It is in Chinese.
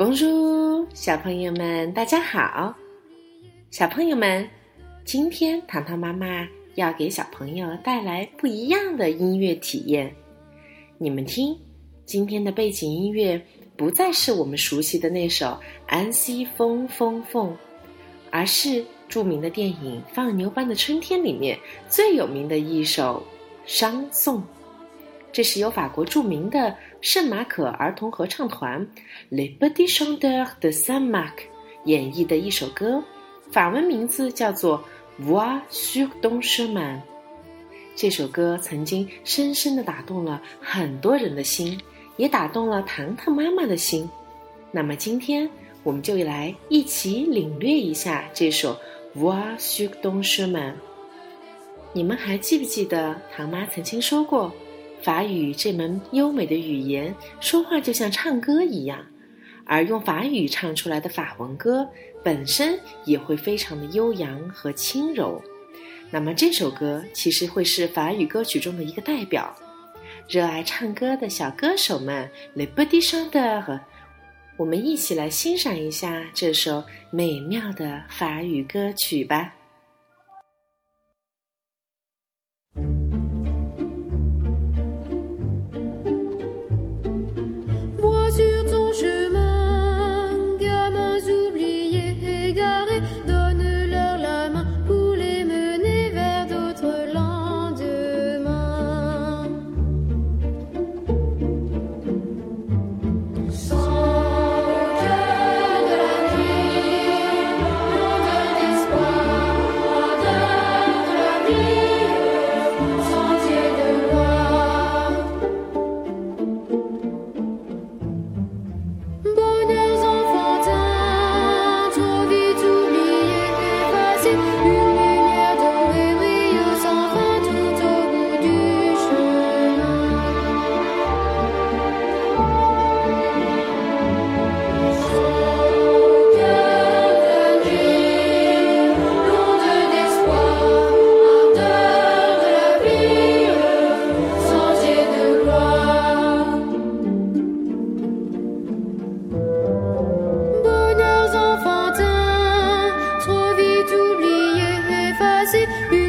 公主小朋友们，大家好。小朋友们，今天糖糖妈妈要给小朋友带来不一样的音乐体验。你们听，今天的背景音乐不再是我们熟悉的那首《安息风风凤》，而是著名的电影《放牛班的春天》里面最有名的一首商颂。这是由法国著名的圣马可儿童合唱团 Les Petits Chanteurs de Saint-Marc 演绎的一首歌，法文名字叫做《Voix sur ton chemin》。这首歌曾经深深地打动了很多人的心，也打动了糖糖妈妈的心。那么今天我们就来一起领略一下这首《Voix sur ton chemin》。你们还记不记得唐妈曾经说过？法语这门优美的语言，说话就像唱歌一样，而用法语唱出来的法文歌本身也会非常的悠扬和轻柔。那么这首歌其实会是法语歌曲中的一个代表。热爱唱歌的小歌手们，Les Petits Chanteurs，我们一起来欣赏一下这首美妙的法语歌曲吧。雨